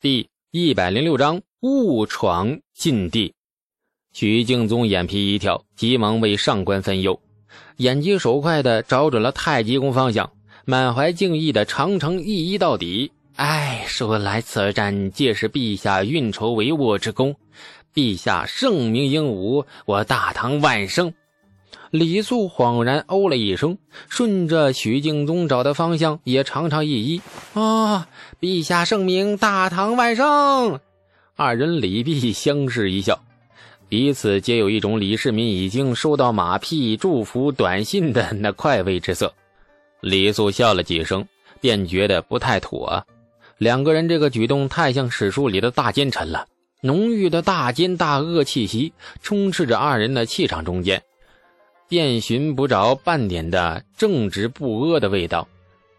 第一百零六章误闯禁地。徐敬宗眼皮一跳，急忙为上官分忧，眼疾手快的找准了太极宫方向，满怀敬意的长城一一到底。哎，说来此战皆是陛下运筹帷幄之功，陛下圣明英武，我大唐万圣。李素恍然哦了一声，顺着许敬宗找的方向也长长一揖：“啊，陛下圣明，大唐万圣！”二人礼毕，相视一笑，彼此皆有一种李世民已经收到马屁、祝福短信的那快慰之色。李素笑了几声，便觉得不太妥。两个人这个举动太像史书里的大奸臣了，浓郁的大奸大恶气息充斥着二人的气场中间。便寻不着半点的正直不阿的味道。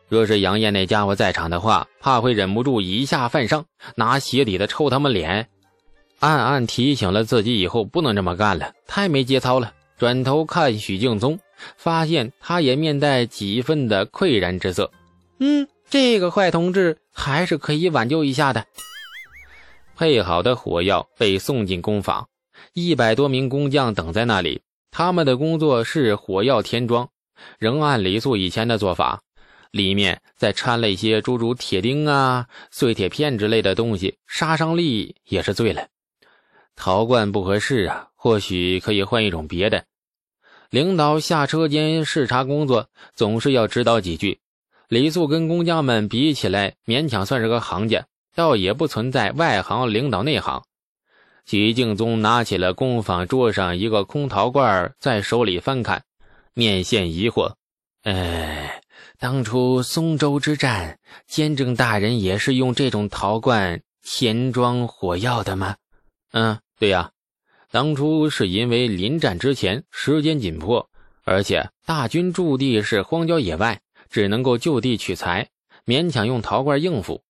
若是杨艳那家伙在场的话，怕会忍不住以下犯上，拿鞋底子抽他们脸。暗暗提醒了自己，以后不能这么干了，太没节操了。转头看许敬宗，发现他也面带几分的愧然之色。嗯，这个坏同志还是可以挽救一下的。配好的火药被送进工坊，一百多名工匠等在那里。他们的工作是火药填装，仍按李素以前的做法，里面再掺了一些诸如铁钉啊、碎铁片之类的东西，杀伤力也是醉了。陶罐不合适啊，或许可以换一种别的。领导下车间视察工作，总是要指导几句。李素跟工匠们比起来，勉强算是个行家，倒也不存在外行领导内行。许敬宗拿起了工坊桌上一个空陶罐，在手里翻看，面现疑惑：“哎，当初松州之战，监正大人也是用这种陶罐填装火药的吗？”“嗯，对呀，当初是因为临战之前时间紧迫，而且大军驻地是荒郊野外，只能够就地取材，勉强用陶罐应付。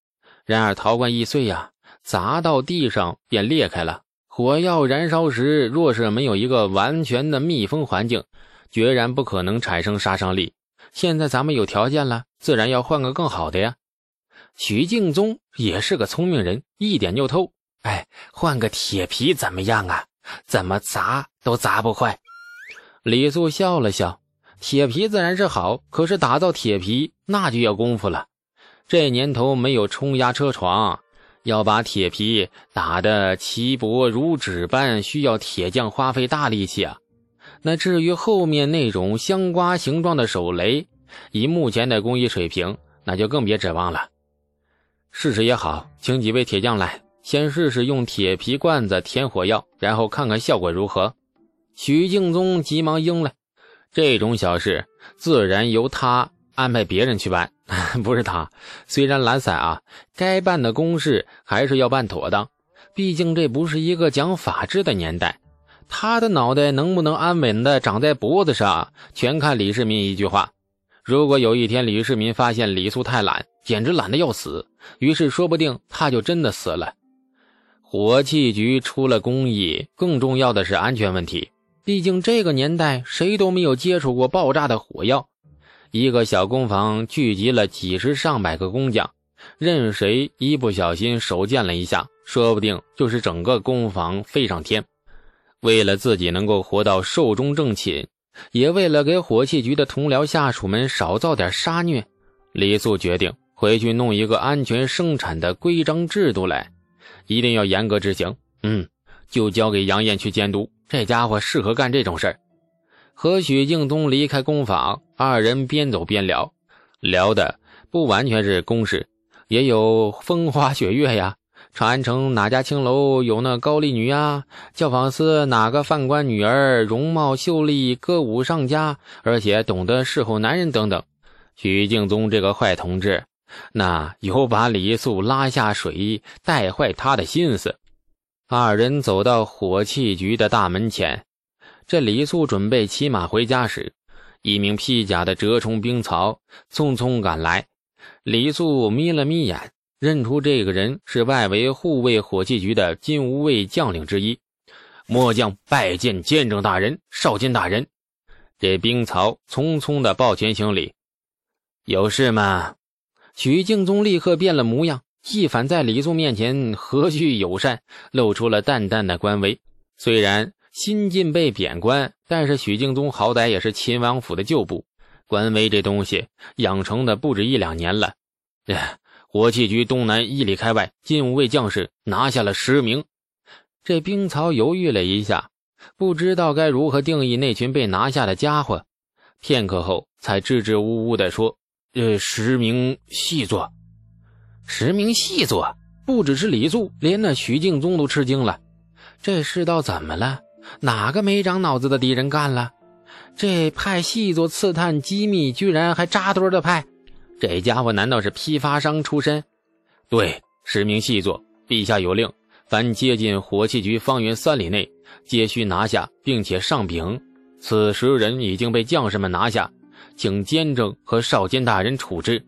然而陶罐易碎呀，砸到地上便裂开了。”火药燃烧时，若是没有一个完全的密封环境，决然不可能产生杀伤力。现在咱们有条件了，自然要换个更好的呀。许敬宗也是个聪明人，一点就透。哎，换个铁皮怎么样啊？怎么砸都砸不坏。李素笑了笑，铁皮自然是好，可是打造铁皮那就要功夫了。这年头没有冲压车床。要把铁皮打得齐薄如纸般，需要铁匠花费大力气啊。那至于后面那种香瓜形状的手雷，以目前的工艺水平，那就更别指望了。试试也好，请几位铁匠来，先试试用铁皮罐子填火药，然后看看效果如何。许敬宗急忙应了，这种小事自然由他。安排别人去办，不是他。虽然懒散啊，该办的公事还是要办妥当。毕竟这不是一个讲法治的年代。他的脑袋能不能安稳的长在脖子上，全看李世民一句话。如果有一天李世民发现李素太懒，简直懒得要死，于是说不定他就真的死了。火器局出了工艺，更重要的是安全问题。毕竟这个年代谁都没有接触过爆炸的火药。一个小工坊聚集了几十上百个工匠，任谁一不小心手贱了一下，说不定就是整个工坊飞上天。为了自己能够活到寿终正寝，也为了给火器局的同僚下属们少造点杀孽，李素决定回去弄一个安全生产的规章制度来，一定要严格执行。嗯，就交给杨艳去监督，这家伙适合干这种事儿。和许敬宗离开工坊，二人边走边聊，聊的不完全是公事，也有风花雪月呀。长安城哪家青楼有那高丽女呀？教坊司哪个犯官女儿容貌秀丽，歌舞上佳，而且懂得侍候男人等等。许敬宗这个坏同志，那有把李素拉下水，带坏他的心思。二人走到火器局的大门前。这李素准备骑马回家时，一名披甲的折冲兵曹匆匆赶来。李素眯了眯眼，认出这个人是外围护卫火器局的金吾卫将领之一。末将拜见监正大人、少监大人。这兵曹匆匆的抱拳行礼。有事吗？许敬宗立刻变了模样，一反在李素面前和煦友善，露出了淡淡的官威。虽然新晋被贬官，但是许敬宗好歹也是秦王府的旧部，官威这东西养成的不止一两年了。哎，火器局东南一里开外，禁卫将士拿下了十名。这兵曹犹豫了一下，不知道该如何定义那群被拿下的家伙。片刻后，才支支吾吾地说：“呃，十名细作，十名细作，不只是李素，连那许敬宗都吃惊了。这世道怎么了？哪个没长脑子的敌人干了？这派细作刺探机密，居然还扎堆的派？这家伙难道是批发商出身？对，十名细作，陛下有令，凡接近火器局方圆三里内，皆须拿下，并且上禀。”此时人已经被将士们拿下，请监正和少监大人处置。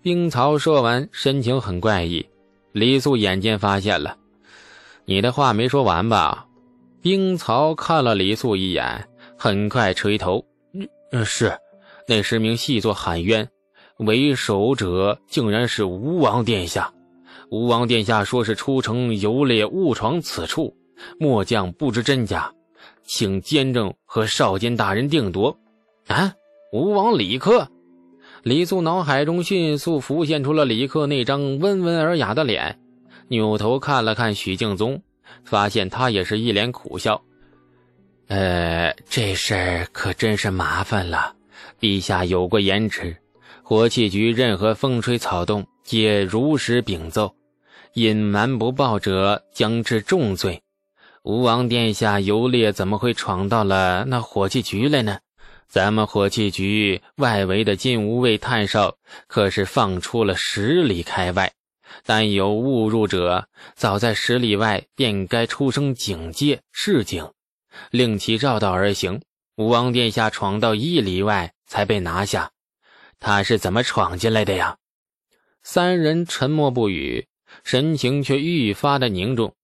冰曹说完，神情很怪异。李素眼尖发现了，你的话没说完吧？冰曹看了李素一眼，很快垂头：“嗯，是。那十名细作喊冤，为首者竟然是吴王殿下。吴王殿下说是出城游猎，误闯此处，末将不知真假。”请监正和少监大人定夺。啊，吴王李克！李素脑海中迅速浮现出了李克那张温文尔雅的脸，扭头看了看许敬宗，发现他也是一脸苦笑。呃，这事儿可真是麻烦了。陛下有过言旨，火器局任何风吹草动皆如实禀奏，隐瞒不报者将治重罪。吴王殿下游猎，怎么会闯到了那火器局来呢？咱们火器局外围的金吾卫探哨可是放出了十里开外，但有误入者，早在十里外便该出声警戒示警，令其绕道而行。吴王殿下闯到一里外才被拿下，他是怎么闯进来的呀？三人沉默不语，神情却愈发的凝重。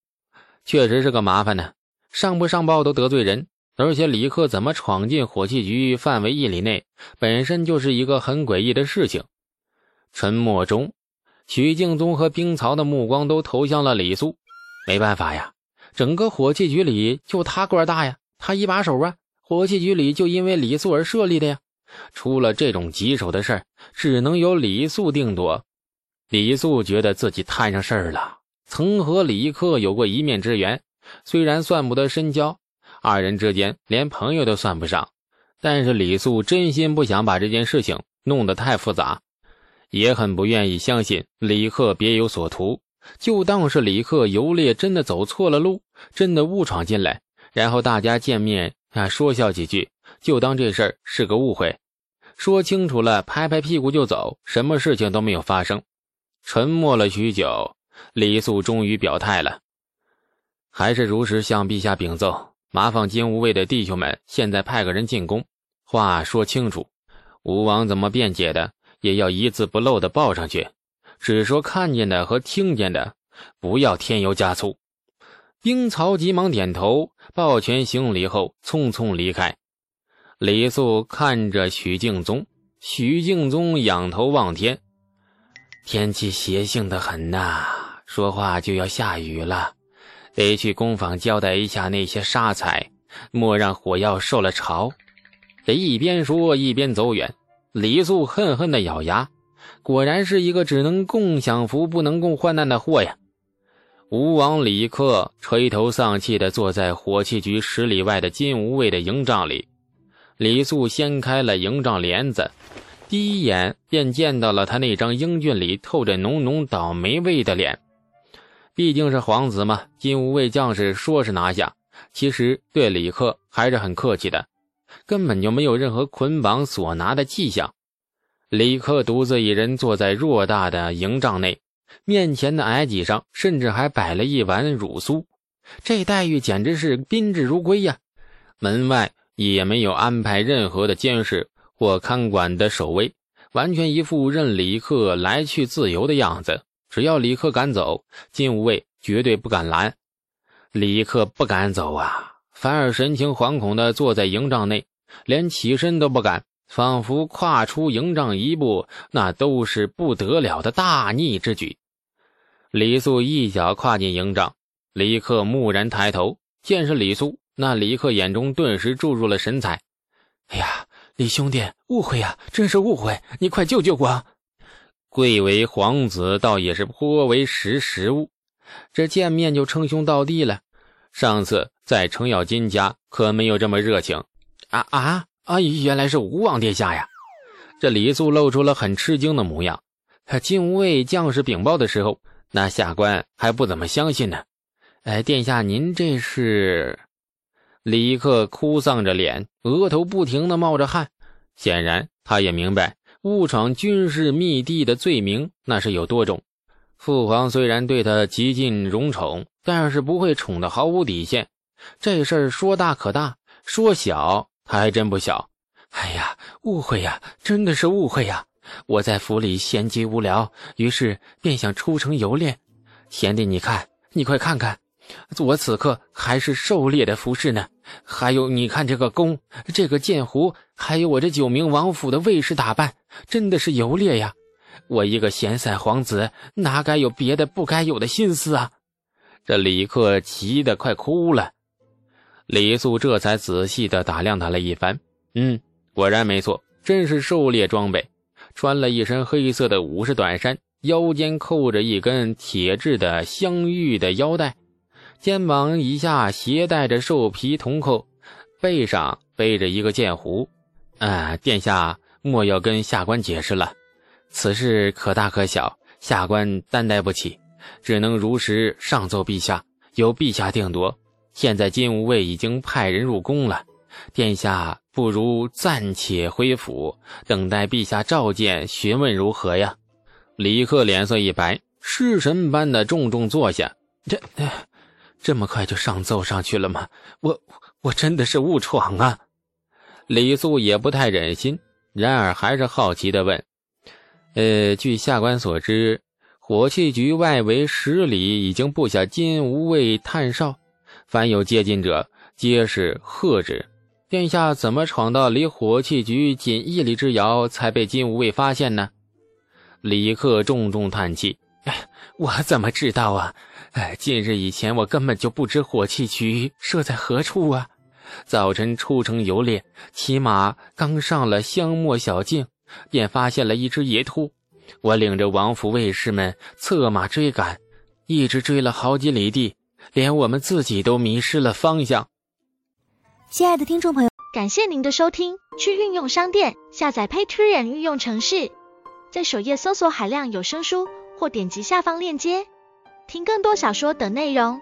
确实是个麻烦呢，上不上报都得罪人，而且李克怎么闯进火器局范围一里内，本身就是一个很诡异的事情。沉默中，许敬宗和冰曹的目光都投向了李素。没办法呀，整个火器局里就他官大呀，他一把手啊，火器局里就因为李素而设立的呀。出了这种棘手的事儿，只能由李素定夺。李素觉得自己摊上事儿了。曾和李克有过一面之缘，虽然算不得深交，二人之间连朋友都算不上。但是李素真心不想把这件事情弄得太复杂，也很不愿意相信李克别有所图，就当是李克游猎真的走错了路，真的误闯进来，然后大家见面啊说笑几句，就当这事儿是个误会，说清楚了，拍拍屁股就走，什么事情都没有发生。沉默了许久。李素终于表态了，还是如实向陛下禀奏，麻烦金吾卫的弟兄们现在派个人进宫，话说清楚，吴王怎么辩解的，也要一字不漏的报上去，只说看见的和听见的，不要添油加醋。兵曹急忙点头，抱拳行礼后匆匆离开。李素看着许敬宗，许敬宗仰头望天，天气邪性的很呐。说话就要下雨了，得去工坊交代一下那些沙财，莫让火药受了潮。这一边说一边走远，李素恨恨的咬牙，果然是一个只能共享福不能共患难的货呀！吴王李克垂头丧气地坐在火器局十里外的金吾卫的营帐里，李素掀开了营帐帘子，第一眼便见到了他那张英俊里透着浓浓倒霉味的脸。毕竟是皇子嘛，金吾卫将士说是拿下，其实对李克还是很客气的，根本就没有任何捆绑索拿的迹象。李克独自一人坐在偌大的营帐内，面前的矮几上甚至还摆了一碗乳酥，这待遇简直是宾至如归呀！门外也没有安排任何的监视或看管的守卫，完全一副任李克来去自由的样子。只要李克敢走，金吾卫绝对不敢拦。李克不敢走啊，反而神情惶恐地坐在营帐内，连起身都不敢，仿佛跨出营帐一步，那都是不得了的大逆之举。李素一脚跨进营帐，李克蓦然抬头，见是李素，那李克眼中顿时注入了神采。哎呀，李兄弟，误会呀，真是误会，你快救救我！贵为皇子，倒也是颇为识时务，这见面就称兄道弟了。上次在程咬金家可没有这么热情。啊啊啊！原来是吴王殿下呀！这李素露出了很吃惊的模样。金无畏将士禀报的时候。那下官还不怎么相信呢，哎，殿下您这是？李克哭丧着脸，额头不停的冒着汗，显然他也明白误闯军事密地的罪名那是有多重。父皇虽然对他极尽荣宠，但是不会宠得毫无底线。这事儿说大可大，说小他还真不小。哎呀，误会呀，真的是误会呀！我在府里闲极无聊，于是便想出城游猎。贤弟，你看，你快看看，我此刻还是狩猎的服饰呢。还有，你看这个弓，这个箭壶，还有我这九名王府的卫士打扮，真的是游猎呀！我一个闲散皇子，哪该有别的不该有的心思啊？这李克急得快哭了。李素这才仔细的打量他了一番，嗯，果然没错，真是狩猎装备。穿了一身黑色的武士短衫，腰间扣着一根铁制的镶玉的腰带，肩膀以下携带着兽皮铜扣，背上背着一个剑壶。啊，殿下莫要跟下官解释了，此事可大可小，下官担待不起，只能如实上奏陛下，由陛下定夺。现在金吾卫已经派人入宫了。殿下不如暂且回府，等待陛下召见询问如何呀？李克脸色一白，失神般的重重坐下。这，这么快就上奏上去了吗？我我真的是误闯啊！李素也不太忍心，然而还是好奇的问：“呃，据下官所知，火器局外围十里已经布下金无畏探哨，凡有接近者，皆是喝止。”殿下怎么闯到离火器局仅一里之遥，才被金无畏发现呢？李克重重叹气：“哎，我怎么知道啊？哎，近日以前我根本就不知火器局设在何处啊！早晨出城游猎，骑马刚上了香墨小径，便发现了一只野兔。我领着王府卫士们策马追赶，一直追了好几里地，连我们自己都迷失了方向。”亲爱的听众朋友，感谢您的收听。去运用商店下载 Patreon 运用城市，在首页搜索海量有声书，或点击下方链接听更多小说等内容。